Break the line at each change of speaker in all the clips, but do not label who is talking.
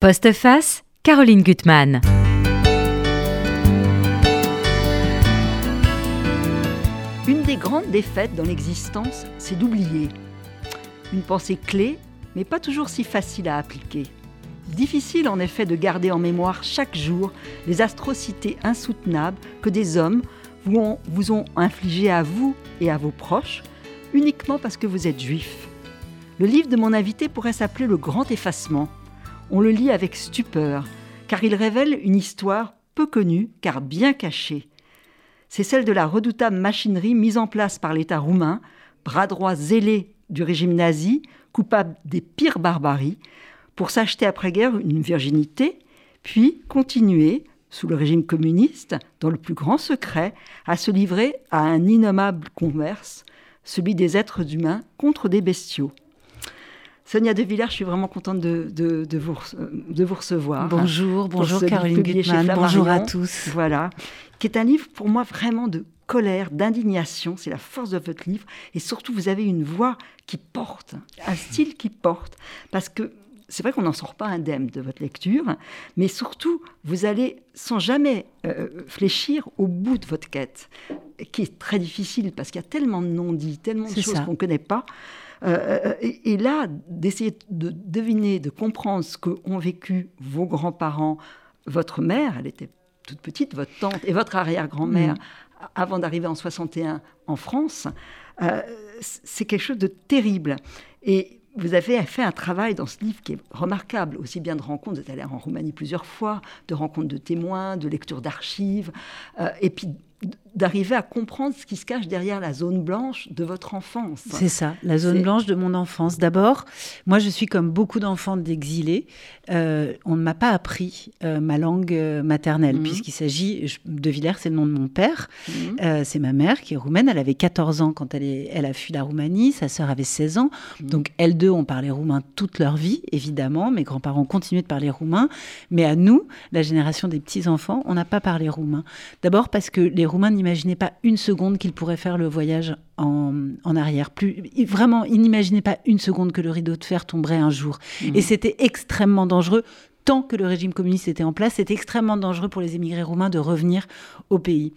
Postface, Caroline Gutmann.
Une des grandes défaites dans l'existence, c'est d'oublier. Une pensée clé, mais pas toujours si facile à appliquer. Difficile en effet de garder en mémoire chaque jour les atrocités insoutenables que des hommes vous ont, vous ont infligées à vous et à vos proches, uniquement parce que vous êtes juif. Le livre de mon invité pourrait s'appeler Le Grand Effacement on le lit avec stupeur, car il révèle une histoire peu connue, car bien cachée. C'est celle de la redoutable machinerie mise en place par l'État roumain, bras droit zélé du régime nazi, coupable des pires barbaries, pour s'acheter après-guerre une virginité, puis continuer, sous le régime communiste, dans le plus grand secret, à se livrer à un innommable commerce, celui des êtres humains contre des bestiaux. Sonia De Villers, je suis vraiment contente de, de, vous, de vous recevoir.
Bonjour, bonjour Caroline Gutmann, bonjour à tous.
Voilà, qui est un livre pour moi vraiment de colère, d'indignation, c'est la force de votre livre, et surtout vous avez une voix qui porte, un style qui porte, parce que c'est vrai qu'on n'en sort pas indemne de votre lecture, mais surtout, vous allez sans jamais euh, fléchir au bout de votre quête, qui est très difficile parce qu'il y a tellement de non-dits, tellement de choses qu'on ne connaît pas. Euh, euh, et, là, d'essayer de deviner, de comprendre ce qu'ont vécu vos grands-parents, votre mère, elle était toute petite, votre tante et votre arrière-grand-mère, mm. avant d'arriver en 61 en France, euh, c'est quelque chose de terrible. Et vous avez fait un travail dans ce livre qui est remarquable, aussi bien de rencontres, vous êtes allé en Roumanie plusieurs fois, de rencontres de témoins, de lectures d'archives, et puis d'arriver à comprendre ce qui se cache derrière la zone blanche de votre enfance.
C'est ça, la zone blanche de mon enfance. D'abord, moi je suis comme beaucoup d'enfants d'exilés. Euh, on ne m'a pas appris euh, ma langue euh, maternelle, mhm. puisqu'il s'agit, de Villers, c'est le nom de mon père. Mhm. c'est ma mère qui est roumaine. Elle avait 14 ans quand elle, est, elle a fui la Roumanie. Sa sœur avait 16 ans. Mhm. Donc elles deux ont parlé roumain toute leur vie, évidemment. Mes grands-parents ont continué de parler roumain. Mais à nous, la génération des petits-enfants, on n'a pas parlé roumain. D'abord parce que les Roumains n'imaginaient pas une seconde qu'ils pourraient faire le voyage en, arrière. Plus, vraiment, ils n'imaginaient pas une seconde que le rideau de fer tomberait un jour. Mmh. Et c'était extrêmement dangereux. Tant que le régime communiste était en place, c'était extrêmement dangereux pour les émigrés roumains de revenir au pays.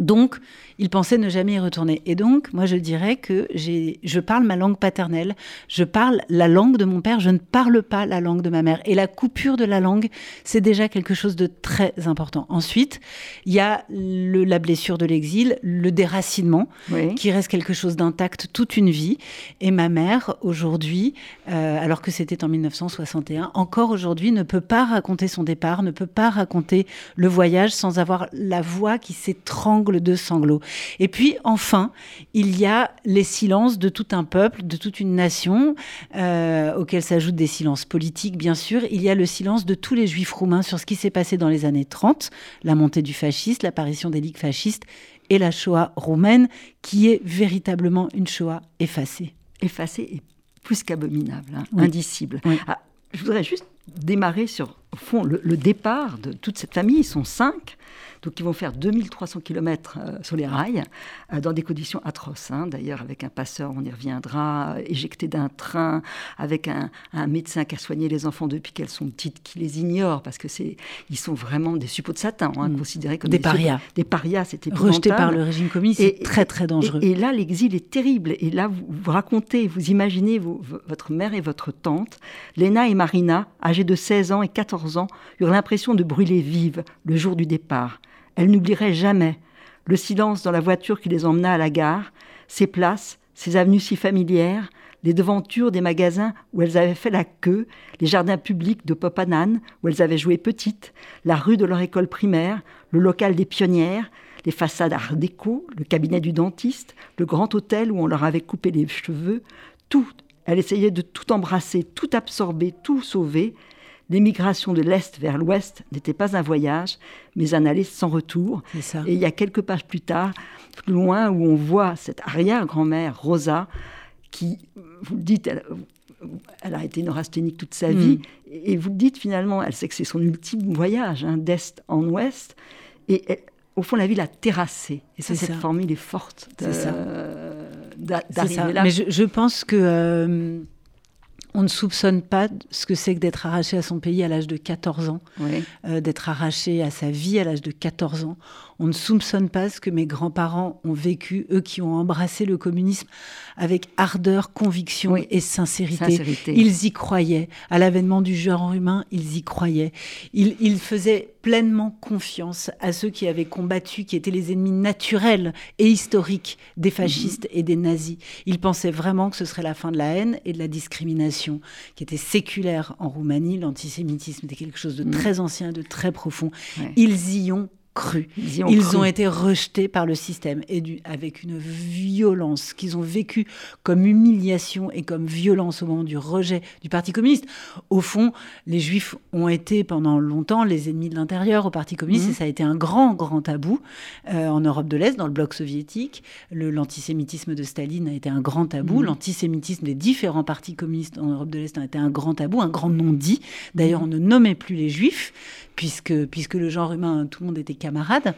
Donc, il pensait ne jamais y retourner. Et donc, moi, je dirais que je parle ma langue paternelle, je parle la langue de mon père, je ne parle pas la langue de ma mère. Et la coupure de la langue, c'est déjà quelque chose de très important. Ensuite, il y a la blessure de l'exil, le déracinement, qui reste quelque chose d'intact toute une vie. Et ma mère, aujourd'hui, euh, alors que c'était en 1961, encore aujourd'hui, ne peut pas raconter son départ, ne peut pas raconter le voyage sans avoir la voix qui s'étrangle de sanglots. Et puis enfin, il y a les silences de tout un peuple, de toute une nation, euh, auxquels s'ajoutent des silences politiques, bien sûr. Il y a le silence de tous les juifs roumains sur ce qui s'est passé dans les années 30, la montée du fascisme, l'apparition des ligues fascistes et la Shoah roumaine, qui est véritablement une Shoah effacée.
Effacée et plus qu'abominable, hein, indicible. Ah, je voudrais juste démarrer sur, au fond, le, le, départ de toute cette famille. Ils sont cinq. Donc ils vont faire 2300 km euh, sur les rails, euh, dans des conditions atroces. Hein. D'ailleurs, avec un passeur, on y reviendra, éjecté d'un train, avec un, médecin qui a soigné les enfants depuis qu'elles sont petites, qui les ignore, parce que c'est, ils sont vraiment des suppôts de Satan, hein, mm. considérés comme
des, parias.
des parias, c'était
rejeté par le régime communiste, c'est très très dangereux.
Et, là, l'exil est terrible. Et là, vous, vous racontez, vous imaginez votre mère et votre tante, Léna et Marina, âgées de 16 ans et 14 ans, eurent l'impression de brûler vives le jour du départ. Elle n'oublierait jamais le silence dans la voiture qui les emmena à la gare, ces places, ces avenues si familières, les devantures des magasins où elles avaient fait la queue, les jardins publics de Popanan où elles avaient joué petites, la rue de leur école primaire, le local des pionnières, les façades art déco, le cabinet du dentiste, le grand hôtel où on leur avait coupé les cheveux, tout. Elle essayait de tout embrasser, tout absorber, tout sauver, l'émigration de l'Est vers l'Ouest n'était pas un voyage, mais un aller sans retour. Et il y a quelques pages plus tard, plus loin, où on voit cette arrière-grand-mère, Rosa, qui, vous le dites, elle, a été neurasthénique toute sa vie, mm. et vous le dites finalement, elle sait que c'est son ultime voyage, hein, d'Est en Ouest, et au fond, la ville a terrassé. Et ça, cette formule est forte d'arriver là.
Mais je, pense que... Euh, on ne soupçonne pas ce que c'est que d'être arraché à son pays à l'âge de 14 ans, euh, d'être arraché à sa vie à l'âge de 14 ans. On ne soupçonne pas ce que mes grands-parents ont vécu, eux qui ont embrassé le communisme avec ardeur, conviction et sincérité. Ils y croyaient. À l'avènement du genre humain, ils y croyaient. Ils, ils faisaient pleinement confiance à ceux qui avaient combattu, qui étaient les ennemis naturels et historiques des fascistes et des nazis. Ils pensaient vraiment que ce serait la fin de la haine et de la discrimination, qui était séculaire en Roumanie. L'antisémitisme était quelque chose de très ancien, de très profond. Ils y ont cru. Ils, ont, été rejetés par le système et du, avec une violence qu'ils ont vécue comme humiliation et comme violence au moment du rejet du Parti communiste. Au fond, les Juifs ont été pendant longtemps les ennemis de l'intérieur au Parti communiste et mmh. ça a été un grand, grand tabou euh, en Europe de l'Est, dans le bloc soviétique. L'antisémitisme de Staline a été un grand tabou. Mmh. L'antisémitisme des différents partis communistes en Europe de l'Est a été un grand tabou, un grand non-dit. D'ailleurs, on ne nommait plus les Juifs puisque, puisque le genre humain, tout le monde était camarade.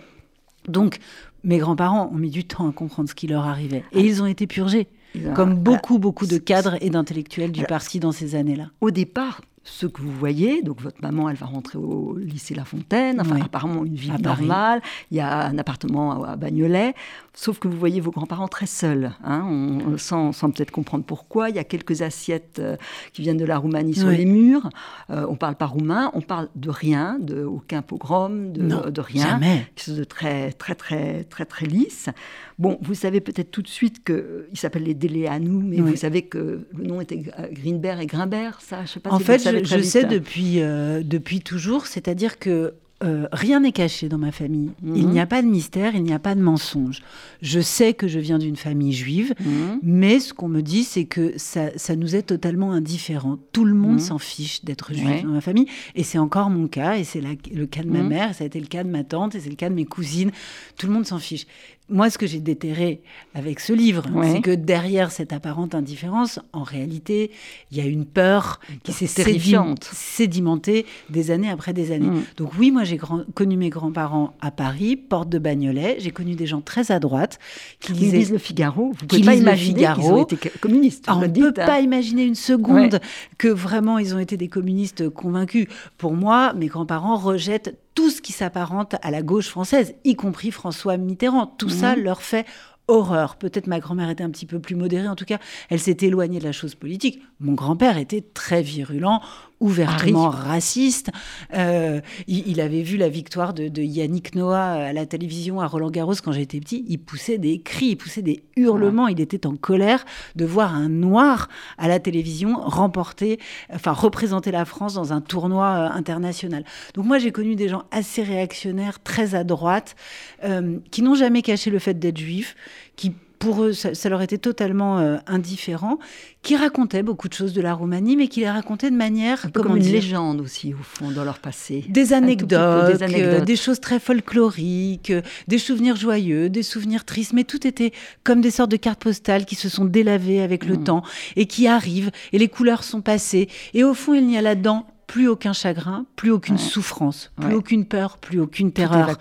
Donc, mes grands-parents ont mis du temps à comprendre ce qui leur arrivait. Et ils ont été purgés, comme beaucoup, beaucoup de cadres et d'intellectuels du parti dans ces années-là.
Au départ, ce que vous voyez. Donc votre maman, elle va rentrer au lycée La Fontaine, enfin apparemment une vie normale. Il y a un appartement à, Bagnolet, sauf que vous voyez vos grands-parents très seuls, hein, on, sans, peut-être comprendre pourquoi. Il y a quelques assiettes euh, qui viennent de la Roumanie sur les murs. Euh, on parle pas roumain, on parle de rien, de aucun pogrom, de, de rien.
Jamais.
Quelque chose de très très très très très lisse. Bon, vous savez peut-être tout de suite qu'il s'appelle les Déléanou, mais vous savez que le nom était Greenberg et Grimbert, ça, je sais pas
en fait, je, sais depuis, euh, depuis toujours, c'est-à-dire que euh, rien n'est caché dans ma famille. Il n'y a mhm. pas de mystère, il n'y a pas de mensonge. Je sais que je viens d'une famille juive, mhm. mais ce qu'on me dit, c'est que ça, nous est totalement indifférent. Tout le monde mhm. s'en fiche d'être juif dans ma famille, et c'est encore mon cas, et c'est le cas de ma mère, ça a été le cas de ma tante, et c'est le cas de mes cousines. Tout le monde s'en fiche moi, ce que j'ai déterré avec ce livre, c'est que derrière cette apparente indifférence, en réalité, il y a une peur qui s'est sédimentée des années après des années. Mm. Donc oui, moi, j'ai connu mes grands-parents à Paris, porte de Bagnolet. J'ai connu des gens très à droite
qui lisent le Figaro. Vous pouvez pas imaginer qu'ils ont été communistes.
on ne peut hein. pas imaginer une seconde que vraiment ils ont été des communistes convaincus. Pour moi, mes grands-parents rejettent tout ce qui s'apparente à la gauche française, y compris François Mitterrand. Tout ça mhm. leur fait horreur. Peut-être ma grand-mère était un petit peu plus modérée, en tout cas, elle s'est éloignée de la chose politique. Mon grand-père était très virulent, ouvertement raciste. Euh, il, avait vu la victoire de, Yannick Noah à la télévision à Roland Garros quand j'étais petit. Il poussait des cris, il poussait des hurlements. Il était en colère de voir un noir à la télévision remporter, enfin représenter la France dans un tournoi euh, international. Donc moi j'ai connu des gens assez réactionnaires, très à droite, euh, qui n'ont jamais caché le fait d'être juifs, qui pour eux, ça, leur était totalement euh, indifférent, qui racontaient beaucoup de choses de la Roumanie, mais qui les racontaient de manière
comme une légende aussi, au fond, dans leur passé.
Des anecdotes, des, euh, des, choses très folkloriques, euh, des souvenirs joyeux, des souvenirs tristes, mais tout était comme des sortes de cartes postales qui se sont délavées avec le mm. temps et qui arrivent, et les couleurs sont passées. Et au fond, il n'y a là-dedans plus aucun chagrin, plus aucune souffrance, plus aucune peur, plus aucune terreur.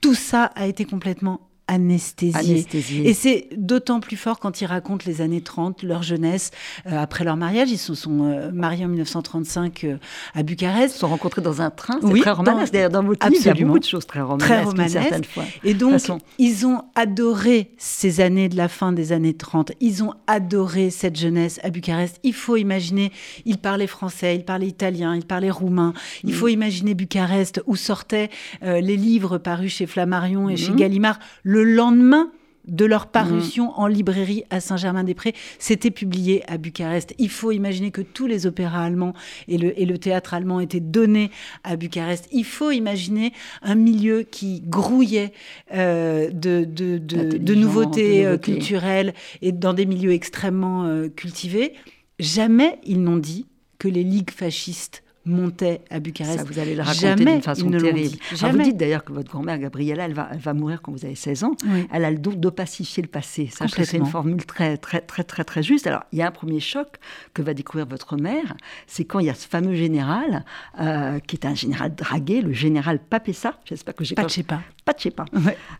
Tout ça a été complètement anesthésiés. Et c'est d'autant plus fort quand ils racontent les années 30, leur jeunesse, euh, après leur mariage. Ils se sont euh, mariés en 1935 euh, à Bucarest.
Ils se sont rencontrés dans un train. C'est très romanesque. D'ailleurs, dans votre livre, il y a beaucoup de choses très romanesques. Très romanesques. Fois.
Et donc, ils ont adoré ces années de la fin des années 30. Ils ont adoré cette jeunesse à Bucarest. Il faut imaginer, ils parlaient français, ils parlaient italien, ils parlaient roumain. Il mm. faut imaginer Bucarest où sortaient les livres parus chez Flammarion et chez mm. Gallimard le lendemain de leur parution en librairie à Saint-Germain-des-Prés. C'était publié à Bucarest. Il faut imaginer que tous les opéras allemands et le, et le théâtre allemand étaient donnés à Bucarest. Il faut imaginer un milieu qui grouillait euh, de, de, nouveautés euh, culturelles et dans des milieux extrêmement euh, cultivés. Jamais ils n'ont dit que les ligues fascistes montait à Bucarest.
Ça, vous allez le raconter d'une façon terrible. vous dites d'ailleurs que votre grand-mère, Gabriella, elle va, elle va mourir quand vous avez 16 ans. Elle a le don d'opacifier le passé. Ça, c'est une formule très, très, très, très, très juste. Alors, il y a un premier choc que va découvrir votre mère, c'est quand il y a ce fameux général, euh, qui est un général dragué, le général Papessa, j'espère que j'ai
pas... Pachepa.
Pachepa,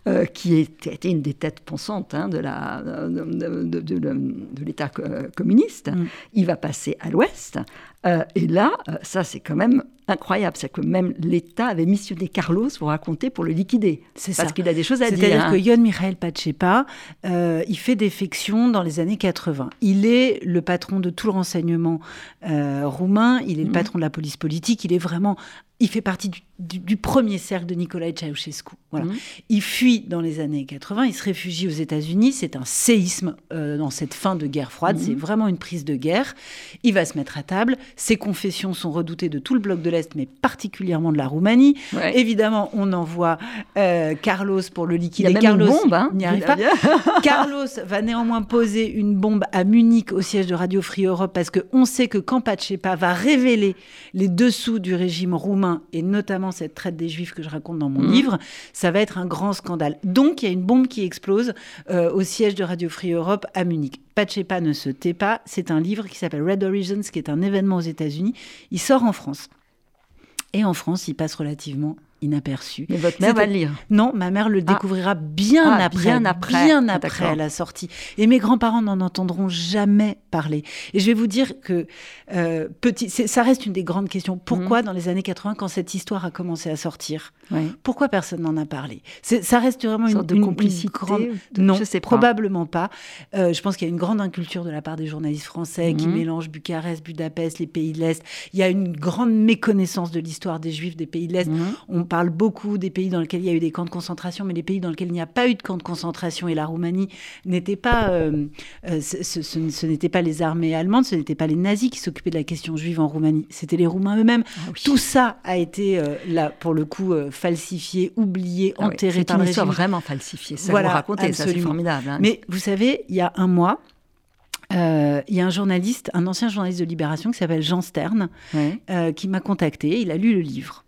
euh, qui était une des têtes pensantes hein, de, la, de, de, l'État communiste. Mm. Il va passer à l'ouest. Euh, et là, ça c'est quand même incroyable. C'est que même l'État avait missionné Carlos, pour raconter, pour le liquider. C'est Parce qu'il a des choses à dire.
C'est-à-dire que Yon Mikhail Pachepa, euh, il fait défection dans les années 80. Il est le patron de tout le renseignement euh, roumain, il est le mhm. patron de la police politique, il est vraiment il fait partie du, premier cercle de Nicolae Ceausescu. Voilà. Mhm. Il fuit dans les années 80, il se réfugie aux États-Unis. C'est un séisme euh, dans cette fin de guerre froide. C'est mhm. vraiment une prise de guerre. Il va se mettre à table. Ses confessions sont redoutées de tout le bloc de l'Est, mais particulièrement de la Roumanie. Évidemment, on envoie euh, Carlos pour le liquider.
Il y a
Carlos
une bombe, hein.
n'y arrive pas. Carlos va néanmoins poser une bombe à Munich au siège de Radio Free Europe parce qu'on sait que quand Pachepa va révéler les dessous du régime roumain et notamment cette traite des Juifs que je raconte dans mon mhm. livre, ça va être un grand scandale. Donc, il y a une bombe qui explose euh, au siège de Radio Free Europe à Munich. Pachepa ne se tait pas. C'est un livre qui s'appelle Red Horizons, qui est un événement aux États-Unis. Il sort en France. Et en France, il passe relativement inaperçu.
Mais votre mère va le lire
Non, ma mère le ah. découvrira bien, ah, après, bien après, bien ah, après la sortie. Et mes grands-parents n'en entendront jamais parler. Et je vais vous dire que euh, petit, ça reste une des grandes questions. Pourquoi mhm. dans les années 80, quand cette histoire a commencé à sortir, pourquoi personne n'en a parlé? Ça reste vraiment une,
de complicité. grande...
non, je sais probablement pas. Euh, je pense qu'il y a une grande inculture de la part des journalistes français qui mhm. mélangent Bucarest, Budapest, les pays de l'Est. Il y a une grande méconnaissance de l'histoire des Juifs des pays de l'Est. On parle beaucoup des pays dans lesquels il y a eu des camps de concentration, mais les pays dans lesquels il n'y a pas eu de camps de concentration et la Roumanie n'était pas, euh, euh, ce, n'était pas les armées allemandes, ce n'était pas les nazis qui s'occupaient de la question juive en Roumanie, c'était les Roumains eux-mêmes. Ah Tout ça a été euh, là pour le coup falsifié, oublié, ah enterré.
C'est une histoire vraiment falsifiée. Ça voilà, vous racontez, ça c'est formidable. Hein.
Mais vous savez, il y a un mois. il y a un journaliste, un ancien journaliste de Libération qui s'appelle Jean Stern, qui m'a contacté. Il a lu le livre.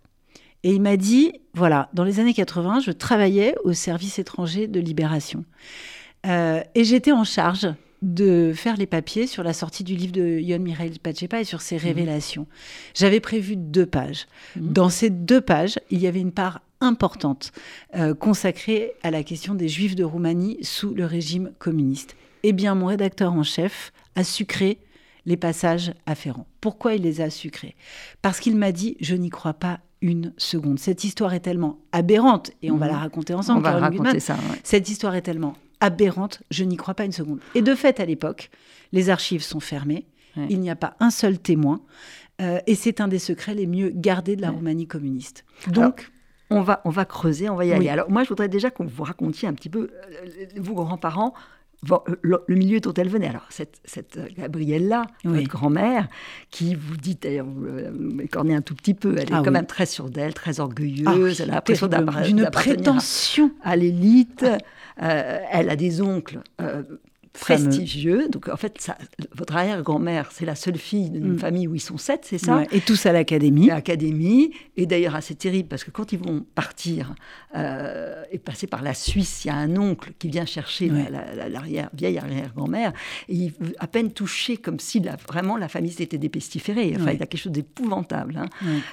Et il m'a dit, voilà, dans les années 80, je travaillais au service étranger de Libération. Euh, et j'étais en charge de faire les papiers sur la sortie du livre de Yon Mireille Pachepa et sur ses mhm. révélations. J'avais prévu deux pages. Mhm. Dans ces deux pages, il y avait une part importante euh, consacrée à la question des Juifs de Roumanie sous le régime communiste. Eh bien, mon rédacteur en chef a sucré les passages afférents. Pourquoi il les a sucrés? Parce qu'il m'a dit, je n'y crois pas une seconde. Cette histoire est tellement aberrante, et on va mhm. la raconter ensemble.
On va raconter ça.
Cette histoire est tellement aberrante, je n'y crois pas une seconde. Et de fait, à l'époque, les archives sont fermées, il n'y a pas un seul témoin, euh, et c'est un des secrets les mieux gardés de la Roumanie communiste.
Donc, on va, on va creuser, on va y aller. Alors moi, je voudrais déjà qu'on vous racontiez un petit peu, euh, vous grands-parents, le, milieu dont elle venait. Alors, cette, cette Gabrielle-là, votre grand-mère, qui vous dit, d'ailleurs, vous m'écornez un tout petit peu, elle est ah quand même très sûre d'elle, très orgueilleuse, ah, elle a l'impression
d'une prétention
à, l'élite. Euh, elle a des oncles euh, prestigieux. Donc en fait, ça, votre arrière-grand-mère, c'est la seule fille d'une mm. famille où ils sont sept, c'est ça
Et tous à l'académie.
L'académie. Et d'ailleurs, assez terrible parce que quand ils vont partir euh, et passer par la Suisse, il y a un oncle qui vient chercher la, vieille arrière-grand-mère et il à peine touché comme si vraiment la famille s'était dépestiférée. Enfin, il y a quelque chose d'épouvantable. Hein.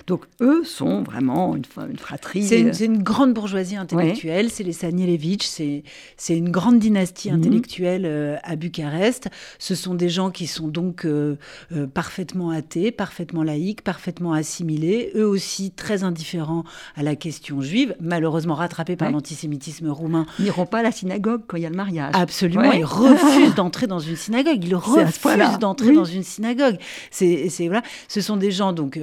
Donc eux sont vraiment une, une fratrie.
C'est une, grande bourgeoisie intellectuelle. C'est les Sanielevitch. C'est une grande dynastie mhm. intellectuelle. Euh, euh, à Bucarest. Ce sont des gens qui sont donc euh, euh, parfaitement athées, parfaitement laïcs, parfaitement assimilés, eux aussi très indifférents à la question juive, malheureusement rattrapés par l'antisémitisme roumain.
Ils n'iront pas à la synagogue quand il y a le mariage.
Absolument, ils refusent d'entrer dans une synagogue. Ils refusent d'entrer dans une synagogue. C'est voilà. Ce sont des gens donc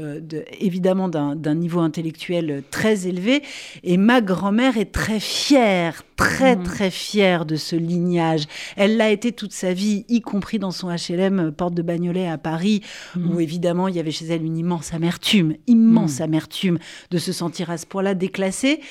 évidemment d'un niveau intellectuel très élevé. Et ma grand-mère est très fière, très mmh. très fière de ce lignage. Elle l'a été toute sa vie, y compris dans son HLM euh, Porte de Bagnolet à Paris, mm. où évidemment il y avait chez elle une immense amertume, immense mm. amertume de se sentir à ce point-là déclassée.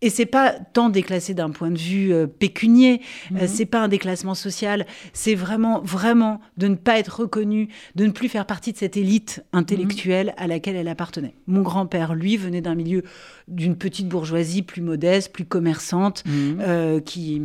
et c'est pas tant déclassé d'un point de vue euh, pécunier, euh, mhm. c'est pas un déclassement social, c'est vraiment, vraiment de ne pas être reconnue, de ne plus faire partie de cette élite intellectuelle à laquelle elle appartenait. Mon grand-père, lui, venait d'un milieu d'une petite bourgeoisie plus modeste, plus commerçante, mhm. euh, qui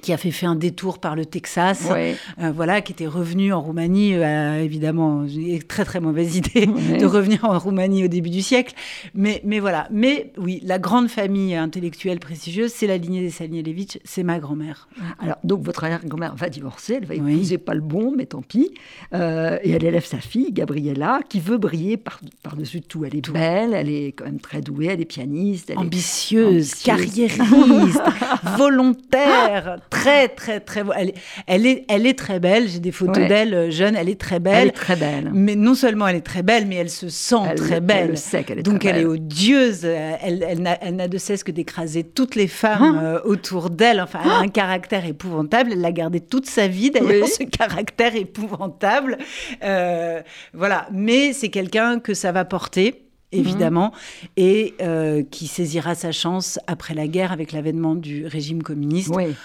qui a fait, un détour par le Texas, euh, voilà, qui était revenu en Roumanie, euh, évidemment, très très mauvaise idée de revenir en Roumanie au début du siècle, mais, mais voilà. Mais oui, la grande famille intellectuelle prestigieuse, c'est la lignée des Salielevitch, c'est ma grand-mère.
Alors, donc votre arrière-grand-mère va divorcer, elle va épouser pas le bon, mais tant pis, euh, et elle élève sa fille, Gabriella, qui veut briller par, par-dessus tout. Elle est belle, elle est quand même très douée, elle est pianiste. Elle
ambitieuse, est carriériste, volontaire, très, très, très. Elle, elle, est, elle est très belle. J'ai des photos d'elle euh, jeune. Elle est très belle.
Elle est très belle.
Mais non seulement elle est très belle, mais elle se sent très belle.
Elle sait qu'elle est
Donc
elle
est odieuse. Elle, elle, n'a de cesse que d'écraser toutes les femmes ah. euh, autour d'elle. Enfin, elle a un caractère épouvantable. Elle l'a gardé toute sa vie, d'ailleurs, ce caractère épouvantable. Euh, voilà. Mais c'est quelqu'un que ça va porter évidemment, et qui saisira sa chance après la guerre avec l'avènement du régime communiste. Oui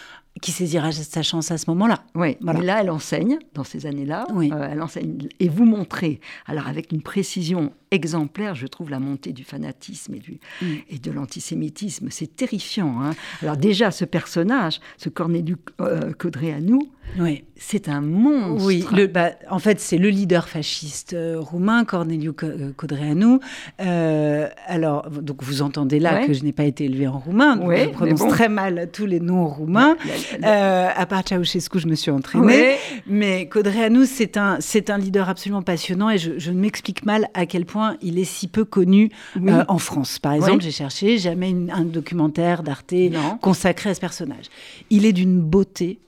qui saisira sa chance à ce moment-là.
Oui, voilà. mais là, elle enseigne, dans ces années-là, oui. Euh, elle enseigne, et vous montrez, alors avec une précision exemplaire, je trouve, la montée du fanatisme et, du, mm. et de l'antisémitisme. C'est terrifiant. Hein. alors déjà, ce personnage, ce Corneliu euh, Codreanu, oui. C'est un monstre.
Oui, le, bah, en fait, c'est le leader fasciste euh, roumain, Corneliu euh, Codreanu. alors, donc vous entendez là que je n'ai pas été élevée en roumain, donc je prononce très mal tous les noms roumains. à part Ceausescu, je me suis entraînée. Mais Codreanu, c'est un, c'est un leader absolument passionnant et je, je m'explique mal à quel point il est si peu connu euh, en France. Par exemple, j'ai cherché jamais un documentaire d'Arte consacré à ce personnage. Il est d'une beauté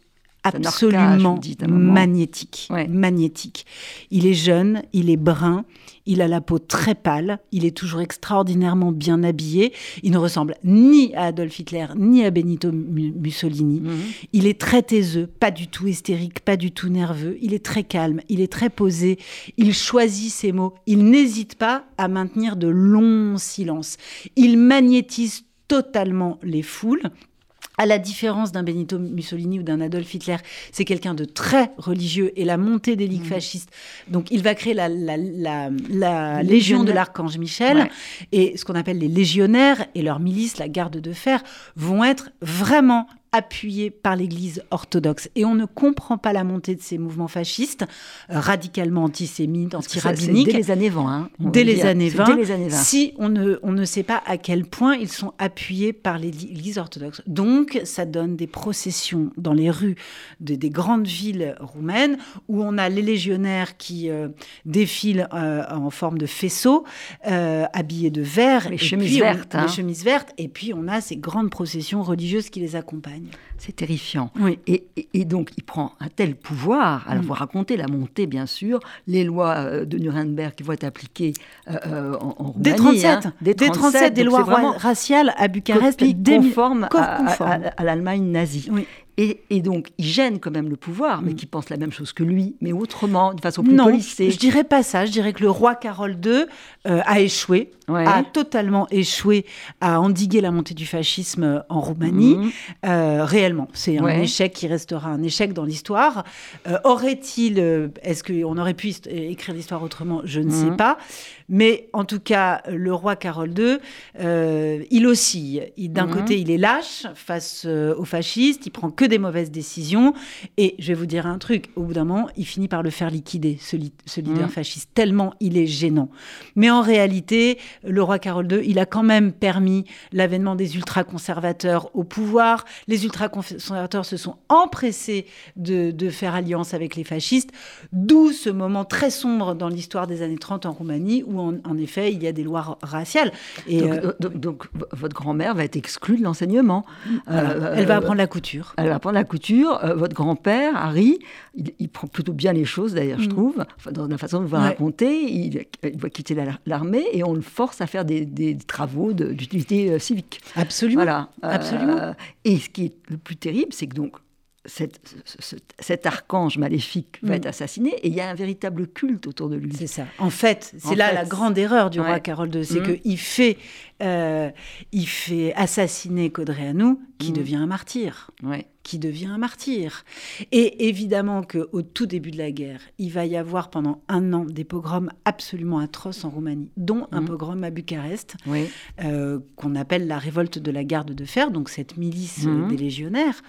absolument magnétique. Magnétique. Il est jeune, il est brun, il a la peau très pâle, il est toujours extraordinairement bien habillé. Il ne ressemble ni à Adolf Hitler ni à Benito Mussolini. Mhm. Il est très taiseux, pas du tout hystérique, pas du tout nerveux. Il est très calme, il est très posé. Il choisit ses mots. Il n'hésite pas à maintenir de longs silences. Il magnétise totalement les foules à la différence d'un Benito Mussolini ou d'un Adolf Hitler, c'est quelqu'un de très religieux et la montée des ligues mmh. fascistes. Donc, il va créer la, Légion de l'Archange Michel et ce qu'on appelle les légionnaires et leurs milices, la garde de fer, vont être vraiment appuyé par l'Église orthodoxe. Et on ne comprend pas la montée de ces mouvements fascistes, euh, radicalement antisémites, anti-rabbiniques.
Dès les années 20. Hein,
dès, les années 20, les années 20. Si on ne, on ne sait pas à quel point ils sont appuyés par l'Église orthodoxe. Donc, ça donne des processions dans les rues de, des grandes villes roumaines où on a les légionnaires qui euh, défilent euh, en forme de faisceau, habillés de vert.
Les chemises vertes.
Les hein. chemises vertes. Et puis, on a ces grandes processions religieuses qui les accompagnent.
C'est terrifiant. Et, donc, il prend un tel pouvoir. Alors, mm. vous racontez la montée, bien sûr, les lois euh, de Nuremberg qui vont être appliquées euh, euh, en, Roumanie.
Des 37, hein. des 37, des lois raciales à Bucarest,
conformes à, l'Allemagne nazie. Et, donc, il gêne quand même le pouvoir, mais mm. qui pense la même chose que lui, mais autrement, de façon plus
non,
policée.
Je dirais pas ça. Je dirais que le roi Carole II a échoué a totalement échoué à endiguer la montée du fascisme euh, en Roumanie. Mhm. Euh, réellement, c'est un échec qui restera un échec dans l'histoire. Euh, aurait-il, est-ce qu'on aurait pu écrire l'histoire autrement? Je ne sais mhm. pas. Mais en tout cas, le roi Carole II, il oscille. D'un mhm. côté, il est lâche face aux fascistes, il prend que des mauvaises décisions. Et je vais vous dire un truc, au bout d'un moment, il finit par le faire liquider, ce, ce leader fasciste, tellement il est gênant. Mais en réalité, le roi Carole II, il a quand même permis l'avènement des ultra-conservateurs au pouvoir. Les ultra-conservateurs se sont empressés de, faire alliance avec les fascistes, d'où ce moment très sombre dans l'histoire des années 30 en Roumanie, où en, effet, il y a des lois raciales.
Et donc, euh, votre grand-mère va être exclue de l'enseignement.
Euh, elle va euh, apprendre la couture.
Elle va apprendre la couture. votre grand-père, Harry, il, prend plutôt bien les choses, d'ailleurs, je mm. trouve, dans la façon de vous raconter. Il, il va quitter l'armée et on le force à faire des, travaux d'utilité euh, civique.
Absolument. Voilà. Absolument. Euh,
et ce qui est le plus terrible, c'est que donc cet archange maléfique va mm. être assassiné et il y a un véritable culte autour de lui.
C'est ça. En fait, c'est là la grande erreur du roi Carole II, c'est mm. qu'il fait, euh, il fait assassiner Codréanou qui mm. devient un martyr. Qui devient un martyr. Et évidemment qu'au tout début de la guerre, il va y avoir pendant un an des pogroms absolument atroces en Roumanie, dont un pogrom à Bucarest, euh, qu'on appelle la révolte de la garde de fer, donc cette milice des légionnaires.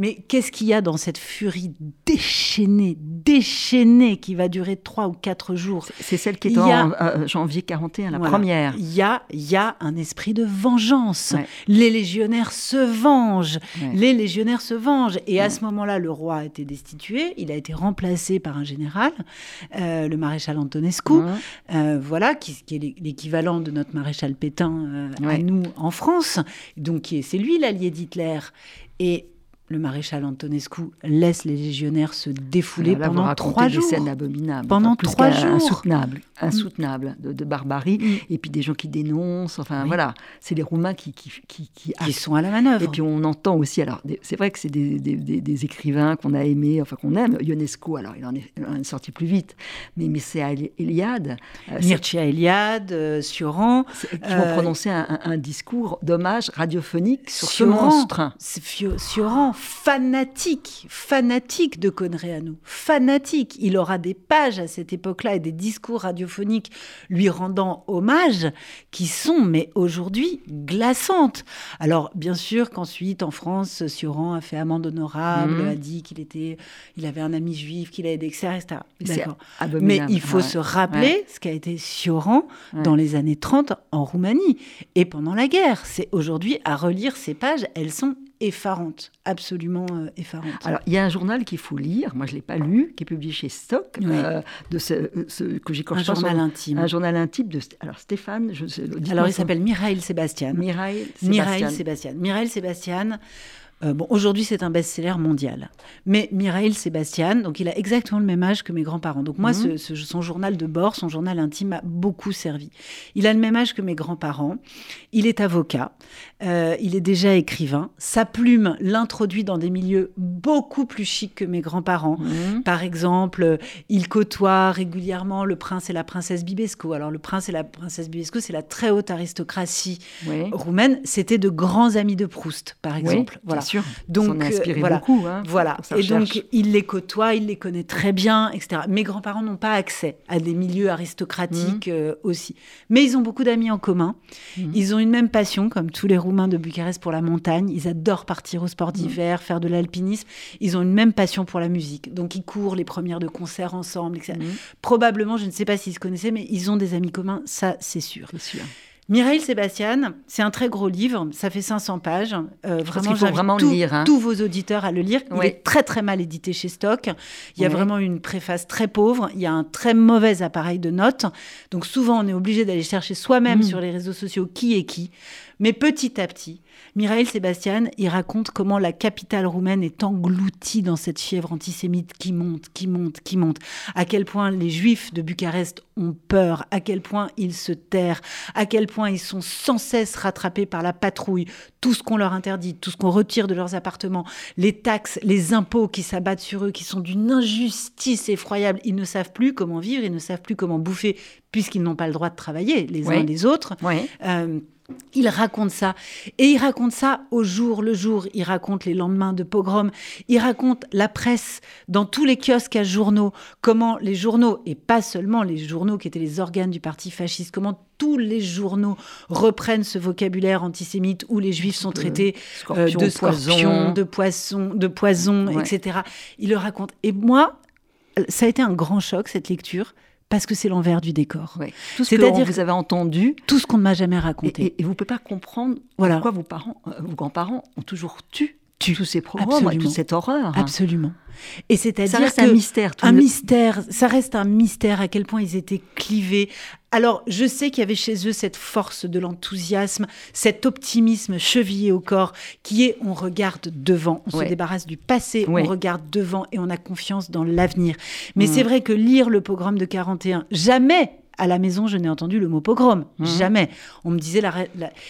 Mais qu'est-ce qu'il y a dans cette furie déchaînée, déchaînée, qui va durer trois ou quatre jours?
C'est celle qui est en euh, janvier 41, la première.
Il y a, y a un esprit de vengeance. Les légionnaires se vengent. Les légionnaires se vengent. Et à ce moment-là, le roi a été destitué. Il a été remplacé par un général, euh, le maréchal Antonescu, euh, voilà, qui, qui est l'équivalent de notre maréchal Pétain à nous en France. Donc c'est lui l'allié d'Hitler. Et le maréchal Antonescu laisse les légionnaires se défouler pendant trois jours.
Des scènes abominables.
Pendant trois jours.
Insoutenables, insoutenables de, barbarie. Mm. Et puis des gens qui dénoncent. Enfin voilà, c'est les Roumains qui qui, qui,
qui, sont à la manœuvre.
Et puis on entend aussi. Alors c'est vrai que c'est des, des, des, écrivains qu'on a aimés, enfin qu'on aime. Ionesco, alors il en est, sorti plus vite. Mais, mais c'est Eliade.
Euh, Mircea Eliade, euh, Sioran.
Qui vont euh, prononcer un, discours d'hommage radiophonique sur ce monstre.
Sioran fanatique, fanatique de Conréanou, fanatique. Il aura des pages à cette époque-là et des discours radiophoniques lui rendant hommage qui sont, mais aujourd'hui, glaçantes. Alors, bien sûr qu'ensuite, en France, Sioran a fait amende honorable, mmh. a dit qu'il était, il avait un ami juif, qu'il a aidé, etc. Mais il faut se rappeler ce qu'a été Sioran dans les années 30 en Roumanie et pendant la guerre. C'est aujourd'hui à relire ces pages, elles sont effarante, absolument euh, effarante.
Alors, il y a un journal qu'il faut lire, moi je ne l'ai pas lu, qui est publié chez Stock, euh, de ce, que j'ai
Un journal intime.
Un journal intime de alors, Stéphane. Je,
alors, il s'appelle Mireille Sébastien.
Mireille
Sébastien. Mireille Sébastien. Euh, bon, aujourd'hui, c'est un best-seller mondial. Mais Mireille Sébastien, donc il a exactement le même âge que mes grands-parents. Donc moi, mhm. son journal de bord, son journal intime m'a beaucoup servi. Il a le même âge que mes grands-parents. Il est avocat. Euh, il est déjà écrivain. Sa plume l'introduit dans des milieux beaucoup plus chics que mes grands-parents. Mhm. Par exemple, il côtoie régulièrement le prince et la princesse Bibesco. Alors le prince et la princesse Bibesco, c'est la très haute aristocratie roumaine. C'était de grands amis de Proust, par exemple.
voilà. Donc, euh, voilà. beaucoup. Hein,
voilà. Et donc, il les côtoie, il les connaît très bien, etc. Mes grands-parents n'ont pas accès à des milieux aristocratiques mmh. euh, aussi. Mais ils ont beaucoup d'amis en commun. Mmh. Ils ont une même passion, comme tous les Roumains de Bucarest, pour la montagne. Ils adorent partir au sport mmh. d'hiver, faire de l'alpinisme. Ils ont une même passion pour la musique. Donc, ils courent les premières de concerts ensemble, etc. Probablement, je ne sais pas s'ils se connaissaient, mais ils ont des amis communs, ça, c'est sûr.
C'est sûr.
Mireille Sébastien, c'est un très gros livre, ça fait 500 pages.
Euh, vraiment, j'invite vraiment lire. Hein.
Tous vos auditeurs à le lire. Il est très très mal édité chez Stock. Il y a vraiment une préface très pauvre. Il y a un très mauvais appareil de notes. Donc souvent, on est obligé d'aller chercher soi-même mm. sur les réseaux sociaux qui est qui. Mais petit à petit, Mireille Sébastien, il raconte comment la capitale roumaine est engloutie dans cette fièvre antisémite qui monte, qui monte, qui monte. À quel point les juifs de Bucarest ont peur, à quel point ils se terrent, à quel point ils sont sans cesse rattrapés par la patrouille. Tout ce qu'on leur interdit, tout ce qu'on retire de leurs appartements, les taxes, les impôts qui s'abattent sur eux, qui sont d'une injustice effroyable. Ils ne savent plus comment vivre, ils ne savent plus comment bouffer, puisqu'ils n'ont pas le droit de travailler les uns les autres. Euh, il raconte ça. Et il raconte ça au jour le jour. Il raconte les lendemains de pogrom. Il raconte la presse dans tous les kiosques à journaux. Comment les journaux, et pas seulement les journaux qui étaient les organes du parti fasciste, comment tous les journaux reprennent ce vocabulaire antisémite où les juifs sont traités euh, de scorpions, de poissons, de poisons, etc. Il le raconte. Et moi, ça a été un grand choc, cette lecture parce que c'est l'envers du décor.
C'est-à-dire que vous avez entendu
tout ce qu'on ne m'a jamais raconté.
Et, vous ne pouvez pas comprendre pourquoi vos parents, euh, vos grands-parents ont toujours tué tous ces programmes, toute cette horreur.
Absolument. Et c'est-à-dire
ça reste un mystère.
un mystère. Ça reste un mystère à quel point ils étaient clivés. Alors, je sais qu'il y avait chez eux cette force de l'enthousiasme, cet optimisme chevillé au corps, qui est on regarde devant, on se débarrasse du passé, on regarde devant et on a confiance dans l'avenir. Mais mm. c'est vrai que lire le programme de 41, jamais à la maison, je n'ai entendu le mot pogrom. Mmh. Jamais. On me disait la,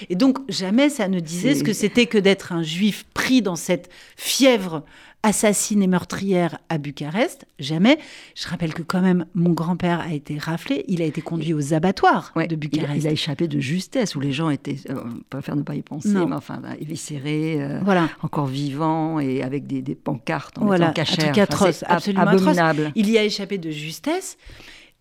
Et donc, jamais ça ne disait ce que c'était que d'être un juif pris dans cette fièvre assassine et meurtrière à Bucarest, jamais. Je rappelle que quand même, mon grand-père a été raflé, il a été conduit aux abattoirs de Bucarest.
Il a, échappé de justesse, où les gens étaient, euh, faire ne pas y penser, mais enfin, éviscérés, euh, voilà. encore vivants, et avec des, pancartes en voilà. Un truc
atroce, absolument abominable. Atroce. Il y a échappé de justesse.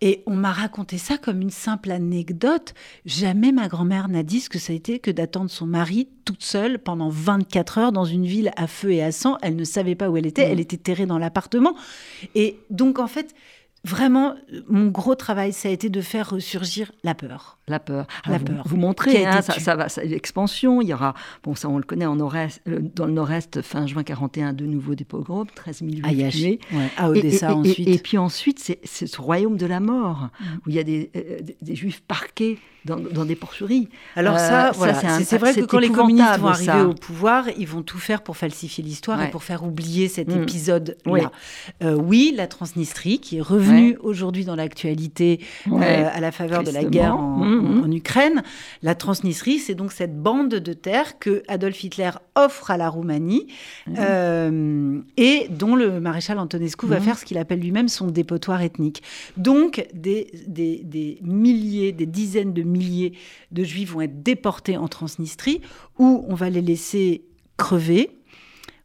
Et on m'a raconté ça comme une simple anecdote. Jamais ma grand-mère n'a dit ce que ça a été que d'attendre son mari toute seule pendant 24 heures dans une ville à feu et à sang. Elle ne savait pas où elle était. Mm. Elle était terrée dans l'appartement. Et donc, en fait, vraiment, mon gros travail, ça a été de faire ressurgir la peur.
La peur. la vous, peur. Vous montrez, hein, ça, ça, va, l'expansion. Il y aura, bon, ça on le connaît en nord-est, euh, dans le nord-est, fin juin 41, de nouveau des pogroms, 13 000
tués. À Odessa
et,
ensuite.
Et, puis ensuite, c'est ce royaume de la mort, mm. où il y a des, euh, des juifs parqués dans, des porcheries.
Alors ça, euh, c'est vrai que quand les communistes vont arriver au pouvoir, ils vont tout faire pour falsifier l'histoire et pour faire oublier cet mm. épisode-là. Euh, oui. la Transnistrie, qui est revenue aujourd'hui dans l'actualité euh, à la faveur de la guerre mm, mm. en, Ukraine. La Transnistrie, c'est donc cette bande de terre que Adolf Hitler offre à la Roumanie et dont le maréchal Antonescu va faire ce qu'il appelle lui-même son dépotoir ethnique. Donc des, des, des milliers, des dizaines de milliers de juifs vont être déportés en Transnistrie, où on va les laisser crever.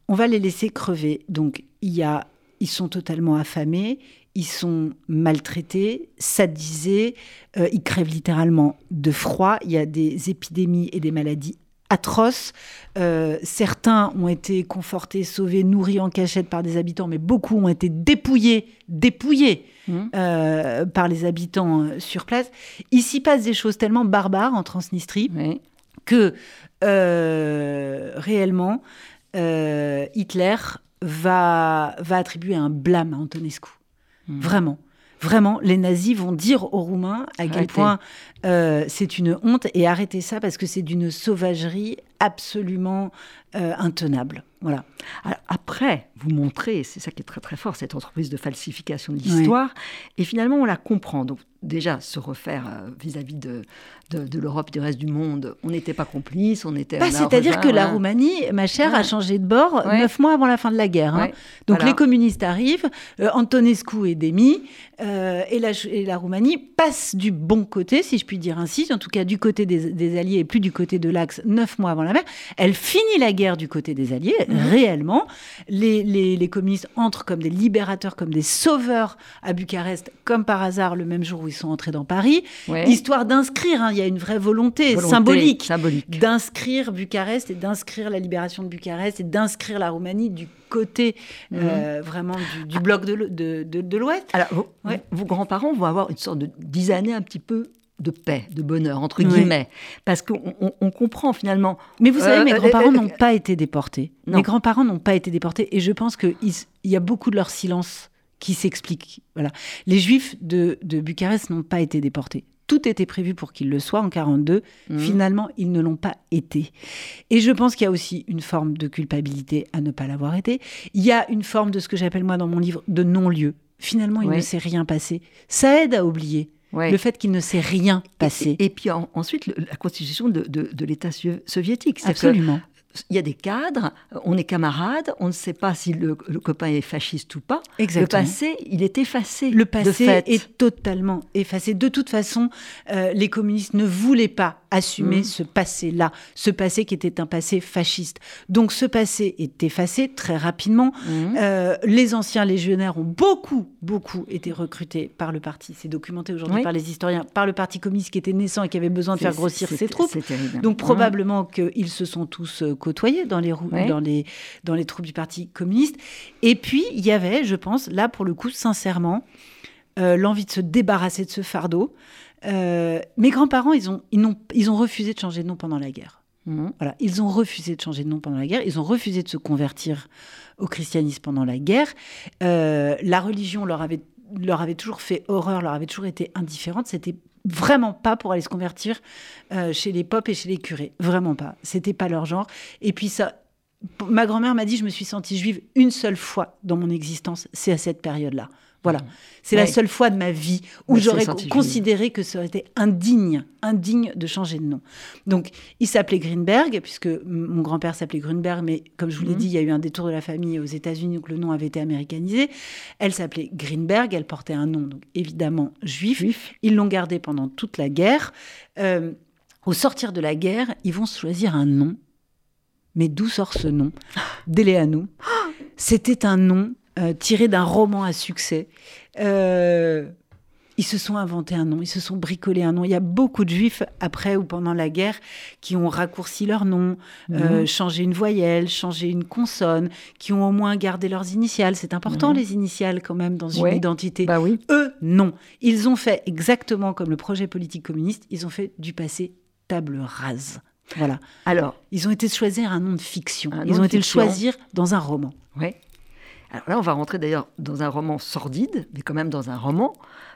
On va les laisser crever. Donc, il y a, ils sont totalement affamés, ils sont maltraités, sadisés, euh, ils crèvent littéralement de froid. Il y a des épidémies et des maladies atroces. Euh, certains ont été confortés, sauvés, nourris en cachette par des habitants, mais beaucoup ont été dépouillés, dépouillés Mmh. Euh, par les habitants sur place. Il s'y passe des choses tellement barbares en Transnistrie que réellement Hitler va, va attribuer un blâme à Antonescu. Mmh. Vraiment. Vraiment, les nazis vont dire aux Roumains à quel point c'est une honte et arrêtez ça parce que c'est d'une sauvagerie absolument intenable. Voilà.
après, vous montrez, c'est ça qui est très très fort, cette entreprise de falsification de l'histoire, et finalement on la comprend. Donc déjà, se refaire euh, vis-à-vis de, de, l'Europe et du reste du monde, on n'était pas complices, on était...
Bah, C'est-à-dire que la Roumanie, ma chère, a changé de bord neuf mois avant la fin de la guerre. Hein. Donc les communistes arrivent, euh, Antonescu est démis, euh, et, la, et, la, Roumanie passe du bon côté, si je puis dire ainsi, en tout cas du côté des, Alliés et plus du côté de l'Axe, neuf mois avant la Elle finit la guerre du côté des Alliés, mhm. réellement. Les, les, les, communistes entrent comme des libérateurs, comme des sauveurs à Bucarest, comme par hasard le même jour où ils sont entrés dans Paris, histoire d'inscrire, hein, il y a une vraie volonté, symbolique, d'inscrire Bucarest et d'inscrire la libération de Bucarest et d'inscrire la Roumanie du côté mhm. euh, vraiment du, bloc de, de, l'Ouest.
Alors, vos, grands-parents vont avoir une sorte de dix années un petit peu de paix, de bonheur, entre guillemets. Parce qu'on comprend finalement.
Mais vous savez, mes euh, grands-parents euh, n'ont pas été déportés. Mes grands-parents n'ont pas été déportés. Et je pense qu'il y a beaucoup de leur silence qui s'explique. Voilà. Les Juifs de, Bucarest n'ont pas été déportés. Tout était prévu pour qu'ils le soient en 42. Mmh. Finalement, ils ne l'ont pas été. Et je pense qu'il y a aussi une forme de culpabilité à ne pas l'avoir été. Il y a une forme de ce que j'appelle moi dans mon livre de non-lieu. Finalement, il ne s'est rien passé. Ça aide à oublier. Le fait qu'il ne s'est rien passé.
Et, puis ensuite, la constitution de, de l'État soviétique.
Absolument
il y a des cadres, on est camarades, on ne sait pas si le, copain est fasciste ou pas.
Exactement.
Le passé, il est effacé.
Le passé est totalement effacé. De toute façon, euh, les communistes ne voulaient pas assumer mm. ce passé-là, ce passé qui était un passé fasciste. Donc ce passé est effacé très rapidement. Mm. Euh, les anciens légionnaires ont beaucoup, beaucoup été recrutés par le parti. C'est documenté aujourd'hui par les historiens, par le parti communiste qui était naissant et qui avait besoin de faire grossir ses troupes. Donc mm. probablement qu'ils se sont tous côtoyés dans les, dans, les, dans les troupes du Parti communiste. Et puis, il y avait, je pense, là pour le coup, sincèrement, euh, l'envie de se débarrasser de ce fardeau. Euh, mes grands-parents, ils ont, ils, ont, ils ont refusé de changer de nom pendant la guerre. Mmh. Voilà, ils ont refusé de changer de nom pendant la guerre. Ils ont refusé de se convertir au christianisme pendant la guerre. Euh, la religion leur avait, leur avait toujours fait horreur, leur avait toujours été indifférente. C'était vraiment pas pour aller se convertir euh, chez les popes et chez les curés. Vraiment pas. C'était pas leur genre. Et puis ça, ma grand-mère m'a dit, je me suis sentie juive une seule fois dans mon existence. C'est à cette période-là. Voilà. C'est la seule fois de ma vie où j'aurais considéré que ça aurait été indigne, indigne de changer de nom. Donc, il s'appelait Greenberg, puisque mon grand-père s'appelait Greenberg, mais comme je vous l'ai mhm. dit, il y a eu un détour de la famille aux États-Unis où le nom avait été américanisé. Elle s'appelait Greenberg, elle portait un nom, donc évidemment juif. Ils l'ont gardé pendant toute la guerre. Euh, au sortir de la guerre, ils vont choisir un nom. Mais d'où sort ce nom? Déléanou. C'était un nom euh, tiré d'un roman à succès. Euh, ils se sont inventés un nom, ils se sont bricolés un nom. Il y a beaucoup de juifs, après ou pendant la guerre, qui ont raccourci leur nom, euh, mhm. changé une voyelle, changé une consonne, qui ont au moins gardé leurs initiales. C'est important, mhm. les initiales, quand même, dans une identité.
Bah oui.
Eux, non. Ils ont fait exactement comme le projet politique communiste, ils ont fait du passé table rase. Voilà. Alors, ils ont été choisir un nom de fiction. Ils ont été le choisir dans un roman.
Oui. Alors là, on va rentrer d'ailleurs dans un roman sordide, mais quand même dans un roman,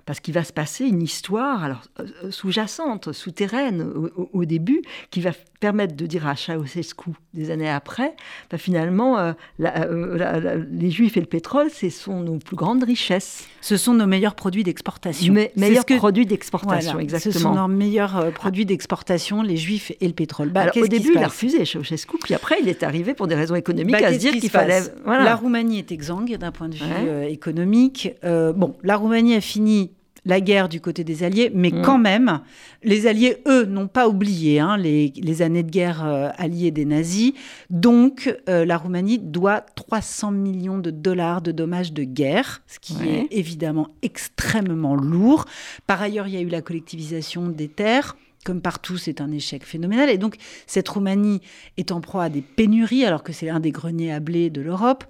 parce qu'il va se passer une histoire alors euh, sous-jacente, souterraine au, début, qui va permettre de dire à Ceausescu des années après, bah, finalement, euh, euh, les Juifs et le pétrole, ce sont nos plus grandes richesses.
Ce sont nos meilleurs produits d'exportation.
Meilleurs produits d'exportation, exactement.
Ce sont nos meilleurs produits d'exportation, les Juifs et le pétrole.
Bah, au début, il a refusé Ceausescu, puis après, il est arrivé pour des raisons économiques bah, à se dire qu'il fallait.
La Roumanie est exsangue d'un point de vue économique. bon, la Roumanie a fini la guerre du côté des Alliés, mais mm. quand même, les Alliés, eux, n'ont pas oublié hein, les, années de guerre euh, alliées des nazis. Donc, euh, la Roumanie doit 300 millions de dollars de dommages de guerre, ce qui est évidemment extrêmement lourd. Par ailleurs, il y a eu la collectivisation des terres comme partout, c'est un échec phénoménal. Et donc, cette Roumanie est en proie à des pénuries, alors que c'est l'un des greniers à blé de l'Europe,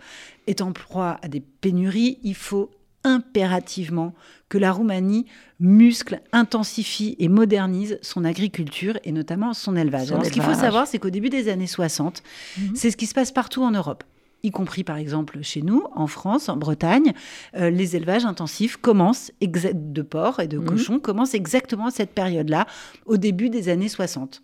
est en proie à des pénuries. Il faut impérativement que la Roumanie muscle, intensifie et modernise son agriculture et notamment son élevage. ce qu'il faut savoir, c'est qu'au début des années 60, mhm. c'est ce qui se passe partout en Europe y compris par exemple chez nous, en France, en Bretagne, euh, les élevages intensifs commencent, de porcs et de mhm. cochons, commencent exactement à cette période-là, au début des années 60.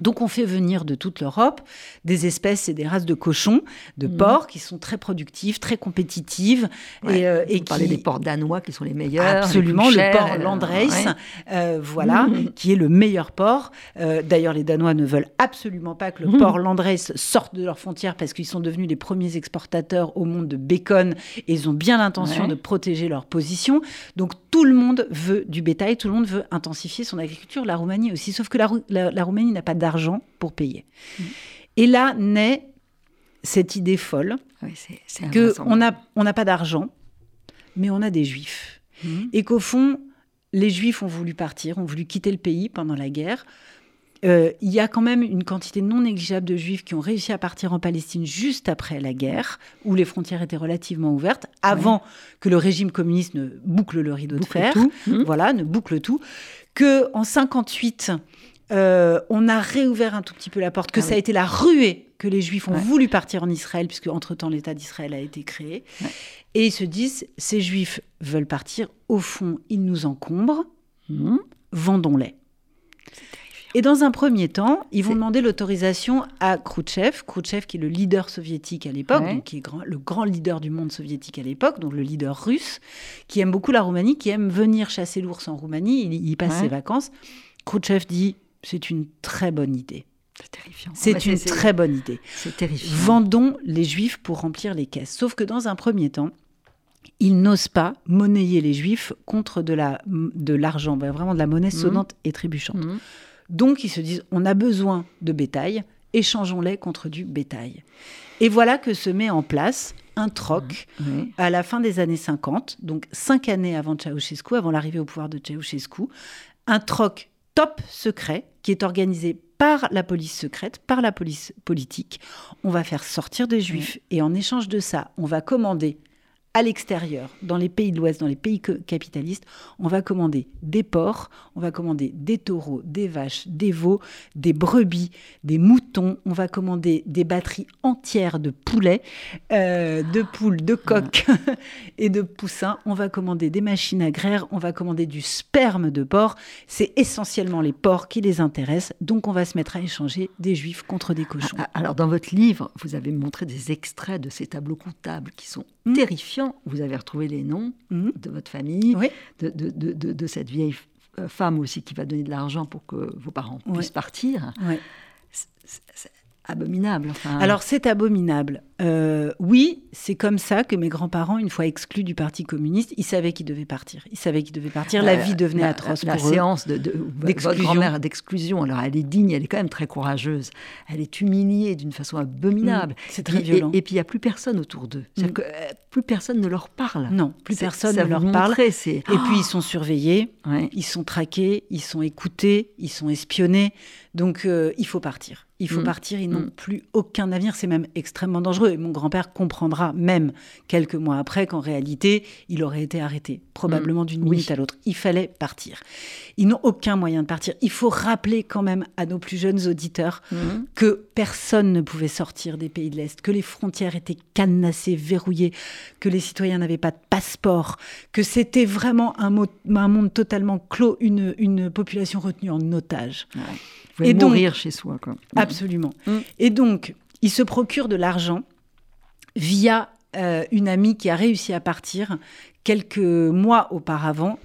Donc on fait venir de toute l'Europe des espèces et des races de cochons, de mhm. porcs qui sont très productives, très compétitives.
et, euh, et qui... des porcs danois qui sont les meilleurs.
Absolument, le porc Landrace, euh, voilà, mhm. qui est le meilleur porc. Euh, d'ailleurs, les Danois ne veulent absolument pas que le mhm. porc Landrace sorte de leurs frontières parce qu'ils sont devenus les premiers exportateurs au monde de bacon et ils ont bien l'intention de protéger leur position. Donc tout le monde veut du bétail, tout le monde veut intensifier son agriculture. La Roumanie aussi, sauf que la, la Roumanie n'a pas d'argent pour payer. Et là naît cette idée folle que on n'a on pas d'argent, mais on a des juifs. Mhm. Et qu'au fond, les juifs ont voulu partir, ont voulu quitter le pays pendant la guerre. Euh, il y a quand même une quantité non négligeable de juifs qui ont réussi à partir en Palestine juste après la guerre, où les frontières étaient relativement ouvertes, avant que le régime communiste ne boucle le rideau de fer, mhm. voilà, ne boucle tout, que en 58 euh, on a réouvert un tout petit peu la porte, que ah ça a été la ruée que les Juifs ont voulu partir en Israël, puisque entre-temps l'État d'Israël a été créé. Et ils se disent, ces Juifs veulent partir, au fond, ils nous encombrent, mmh. vendons-les. Et dans un premier temps, ils vont demander l'autorisation à Khrouchtchev, Khrouchtchev qui est le leader soviétique à l'époque, qui est le grand leader du monde soviétique à l'époque, donc le leader russe, qui aime beaucoup la Roumanie, qui aime venir chasser l'ours en Roumanie, il, y passe ses vacances. Khrouchtchev dit c'est une très bonne idée.
C'est terrifiant.
C'est une très bonne idée.
C'est terrifiant.
Vendons les juifs pour remplir les caisses. Sauf que dans un premier temps, ils n'osent pas monnayer les juifs contre de la de l'argent, ben, vraiment de la monnaie mmh. sonnante et trébuchante. Mmh. Donc ils se disent on a besoin de bétail, échangeons-les contre du bétail. Et voilà que se met en place un troc mmh. à la fin des années 50, donc cinq années avant Ceausescu, avant l'arrivée au pouvoir de Ceausescu, un troc top secret qui est organisé par la police secrète, par la police politique. On va faire sortir des juifs et en échange de ça, on va commander à l'extérieur, dans les pays de l'Ouest, dans les pays capitalistes, on va commander des porcs, on va commander des taureaux, des vaches, des veaux, des brebis, des moutons, on va commander des batteries entières de poulets, euh, de poules, de coqs et de poussins, on va commander des machines agraires, on va commander du sperme de porc. C'est essentiellement les porcs qui les intéressent, donc on va se mettre à échanger des juifs contre des cochons.
Alors dans votre livre, vous avez montré des extraits de ces tableaux comptables qui sont hmm. terrifiants vous avez retrouvé les noms
Mhm.
de votre famille,
Oui.
de, de- de- de- de cette vieille euh, femme aussi qui va donner de l'argent pour que vos parents puissent partir. C'est- abominable. Enfin,
Alors c'est abominable. Euh, oui, c'est comme ça que mes grands-parents, une fois exclus du Parti communiste, ils savaient qu'ils devaient partir. Ils savaient qu'ils devaient partir. La
euh,
vie devenait
la-
atroce
La,
pour eux.
séance de, de- votre
D'exclusion.
grand-mère d'exclusion, alors elle est digne, elle est quand même très courageuse. Elle est humiliée d'une façon abominable.
Mm, c'est très violent.
Et, et puis il n'y a plus personne autour d'eux.
Mm.
que euh, plus personne ne leur parle.
Non, plus personne ne leur parle. Et puis ils sont surveillés,
Ouais.
ils sont traqués, ils sont écoutés, ils sont espionnés. Donc euh, il faut partir. Il faut
Mm.
partir. Ils n'ont
Mm.
plus aucun avenir. C'est même extrêmement dangereux. Et mon grand-père comprendra même quelques mois après qu'en réalité, il aurait été arrêté, probablement d'une
Mm. Oui.
minute à l'autre. Il fallait partir. Ils n'ont aucun moyen de partir. Il faut rappeler quand même à nos plus jeunes auditeurs
Mhm.
que personne ne pouvait sortir des pays de l'Est, que les frontières étaient cadenassées, verrouillées, que les citoyens n'avaient pas de passeport, que c'était vraiment un, mo- un monde totalement clos, une, une population retenue en otage.
Ouais. Vous
Et donc-
mourir chez soi. Quoi.
Absolument.
Mm.
Et donc, il se procure de l'argent via euh, une amie qui a réussi à partir quelques mois auparavant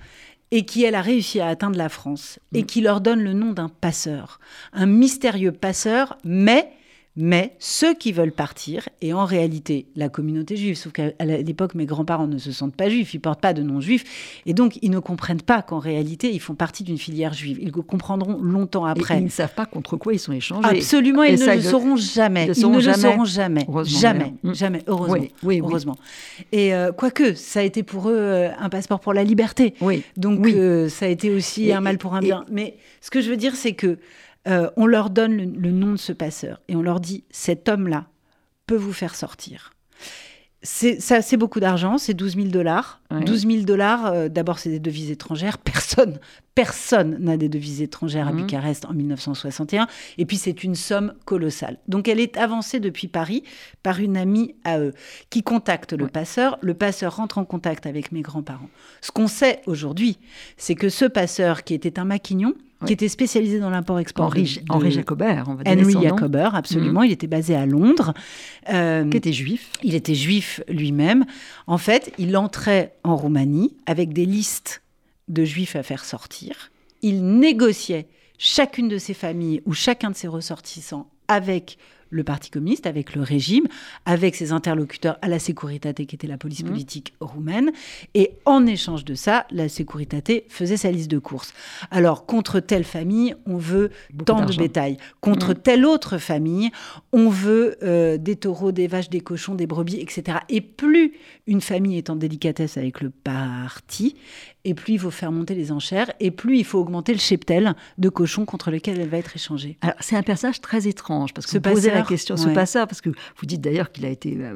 et qui, elle, a réussi à atteindre la France et
Mm.
qui leur donne le nom d'un passeur, un mystérieux passeur, mais... Mais ceux qui veulent partir, et en réalité la communauté juive, sauf qu'à l'époque mes grands-parents ne se sentent pas juifs, ils portent pas de nom juif, et donc ils ne comprennent pas qu'en réalité ils font partie d'une filière juive. Ils le comprendront longtemps
Et
après.
ils ne savent pas contre quoi ils sont échangés.
Absolument,
Et
ils ne le sauront jamais.
ils
ne le sauront jamais.
Heureusement,
Jamais.
Mm.
jamais, heureusement.
Oui, oui, oui.
heureusement. Et euh, quoique, ça a été pour eux euh, un passeport pour la liberté.
Oui.
Donc euh, ça a été aussi
Et-
un mal pour un bien. Mais ce que je veux dire, c'est que euh, on leur donne le, nom de ce passeur et on leur dit cet homme-là peut vous faire sortir. C'est beaucoup d'argent, c'est 12 000 dollars.
Ouais.
12 000 dollars, euh, d'abord c'est des devises étrangères. Personne, personne n'a des devises étrangères à
Mhm.
Bucarest en 1961. Et puis c'est une somme colossale. Donc elle est avancée depuis Paris par une amie à eux qui contacte le
Ouais.
passeur. Le passeur rentre en contact avec mes grands-parents. Ce qu'on sait aujourd'hui, c'est que ce passeur qui était un maquignon, qui était spécialisé dans l'import-export
Henri, Henri Jacobert, on va donner
Henry
son nom,
Jacober, absolument. Il était basé à Londres. Euh,
qui était juif.
il était juif lui-même. En fait, il entrait en Roumanie avec des listes de juifs à faire sortir. Il négociait chacune de ses familles ou chacun de ses ressortissants avec le Parti communiste, avec le régime, avec ses interlocuteurs à la Securitate, qui était la police
Mhm.
politique roumaine. Et en échange de ça, la Securitate faisait sa liste de courses. Alors, contre telle famille, on veut
Beaucoup
tant de bétail. Contre
Mhm.
telle autre famille, on veut euh, des taureaux, des vaches, des cochons, des brebis, etc. Et plus une famille est en délicatesse avec le parti, et plus il faut faire monter les enchères, et plus il faut augmenter le cheptel de cochons contre lequel elle va être échangée.
Alors, c'est un personnage très étrange, parce que
Ce
vous posez la question, ce
ouais.
passeur, parce que vous dites d'ailleurs qu'il a été euh,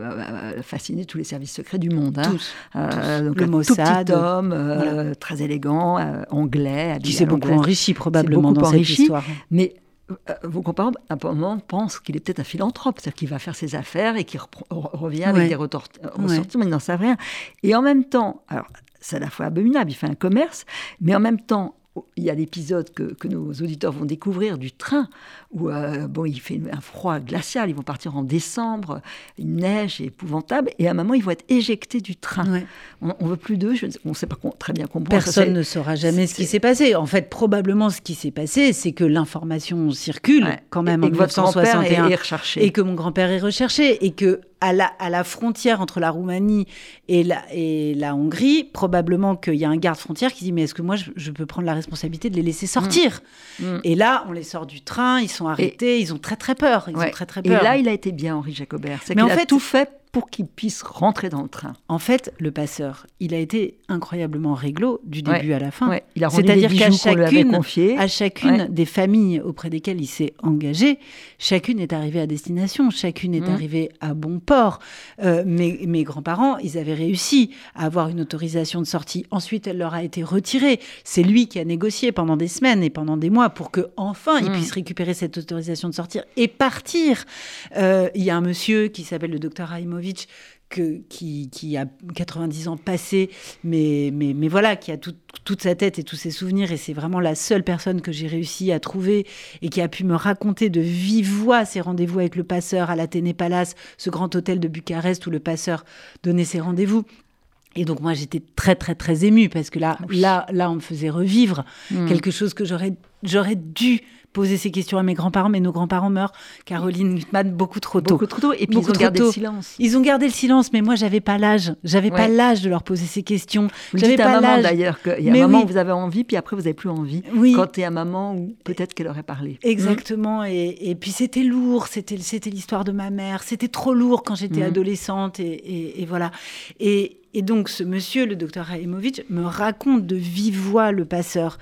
euh, fasciné de tous les services secrets du monde. hein.
Tous.
Euh,
tous.
donc
Le
un tout
Mossad,
petit homme, euh, très élégant, euh, anglais,
Qui s'est beaucoup enrichi probablement
beaucoup
dans
enrichi.
cette histoire.
Mais euh, vos grands-parents, à un moment, pensent qu'il est peut-être un philanthrope, c'est-à-dire qu'il va faire ses affaires et qu'il revient avec
Ouais.
des euh,
Ouais.
ils n'en savent rien. Et en même temps, alors c'est à la fois abominable, il fait un commerce, mais en même temps, il y a l'épisode que, que nos auditeurs vont découvrir du train, où euh, bon, il fait un froid glacial, ils vont partir en décembre, une neige épouvantable, et à un moment, ils vont être éjectés du train.
Ouais.
On ne veut plus d'eux, on ne sait pas très bien comprendre.
Personne ne saura jamais ce qui s'est passé. En fait, probablement, ce qui s'est passé, c'est que l'information circule
Ouais.
quand même
et,
en
que votre grand-père
1961.
est,
et que mon grand-père est recherché et que à la, à la frontière entre la Roumanie et la, et la Hongrie, probablement qu'il y a un garde-frontière qui dit mais est-ce que moi je, je peux prendre la responsabilité de les laisser sortir
Mm.
Et là, on les sort du train, ils sont arrêtés, ils ont très très peur, ils
Ouais.
ont très très
Et
peur.
là, il a été bien, Henri Jacobert. C'est qu'il a
fait-
tout fait pour qu'il puisse rentrer dans le train.
En fait, le passeur, il a été incroyablement réglo du
Ouais.
début à la fin.
Ouais, il a rendu
C'est-à-dire qu'à chacune-. À chacune
Ouais.
des familles auprès desquelles il s'est engagé, chacune est arrivée à destination, chacune est
Mhm.
arrivée à bon port. Euh, mes, mes grands-parents, ils avaient réussi à avoir une autorisation de sortie. Ensuite, elle leur a été retirée. C'est lui qui a négocié pendant des semaines et pendant des mois pour que enfin ils
Mhm.
puissent récupérer cette autorisation de sortir et partir. Euh, Il y a un monsieur qui s'appelle le docteur Que, qui, qui a 90 ans passé, mais, mais, mais voilà, qui a tout- toute sa tête et tous ses souvenirs, et c'est vraiment la seule personne que j'ai réussi à trouver et qui a pu me raconter de vive voix ses rendez-vous avec le passeur à l'Athénée Palace, ce grand hôtel de Bucarest où le passeur donnait ses rendez-vous. Et donc moi j'étais très très très émue parce que là là là on me faisait revivre mm. quelque chose que j'aurais j'aurais dû poser ces questions à mes grands-parents, mais nos grands-parents meurent. Caroline Gutmann, beaucoup trop tôt.
Beaucoup trop tôt. Et puis ils ont gardé le silence.
Ils ont gardé le silence, mais moi, j'avais pas l'âge. J'avais pas l'âge de leur poser ces questions. J'avais
pas l'âge. d'ailleurs qu'il y a un moment où vous avez envie, puis après vous avez plus envie. Oui. Quand tu es un moment où peut-être qu'elle aurait parlé.
Exactement. Et, puis c'était lourd. C'était l'histoire de ma mère. C'était trop lourd quand j'étais mmh. adolescente. Et, voilà. Et, donc, ce monsieur, le docteur Raimovic, me raconte de vive voix le passeur.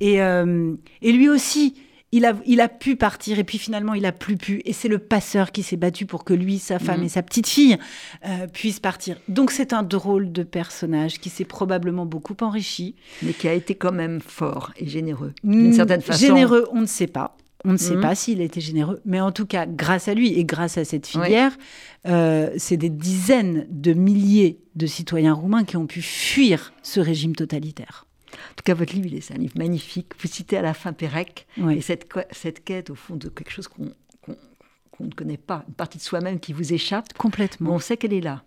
Et, euh, et lui aussi, il a, il a pu partir et puis finalement il a plus pu. Et c'est le passeur qui s'est battu pour que lui, sa femme mm. et sa petite fille euh, puissent partir. Donc c'est un drôle de personnage qui s'est probablement beaucoup enrichi.
Mais qui a été quand même fort et généreux, d'une mm, certaine façon.
Généreux, on ne sait pas. On ne sait mm. pas s'il a été généreux, mais en tout cas, grâce à lui et grâce à cette filière, euh, c'est des dizaines de milliers de citoyens roumains qui ont pu fuir ce régime totalitaire.
En tout cas, votre livre, c'est un livre magnifique. Vous citez à la fin Pérec, et cette, cette quête, au fond, de quelque chose qu'on ne connaît pas, une partie de soi-même qui vous échappe.
Complètement.
on sait qu'elle est là,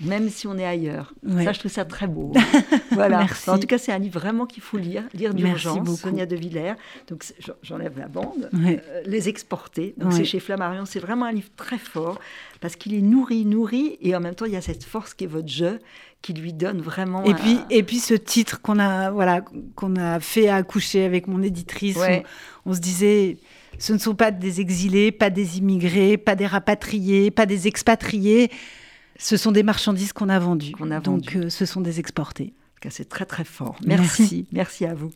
même si on est ailleurs. Ça, je trouve ça très beau. voilà. En tout cas, c'est un livre vraiment qu'il faut lire, lire d'urgence. Sonia de Villers. Donc, j'enlève la bande. Euh, les exporter. Donc, c'est chez Flammarion. C'est vraiment un livre très fort parce qu'il est nourri, nourri, et en même temps, il y a cette force qui est votre jeu qui lui donne vraiment.
Et puis, et puis ce titre qu'on a, voilà, qu'on a fait accoucher avec mon éditrice, on, se disait, ce ne sont pas des exilés, pas des immigrés, pas des rapatriés, pas des expatriés. Ce sont des marchandises qu'on a vendues. Donc, euh, ce sont des exportés.
C'est très très fort. Merci. Merci à vous.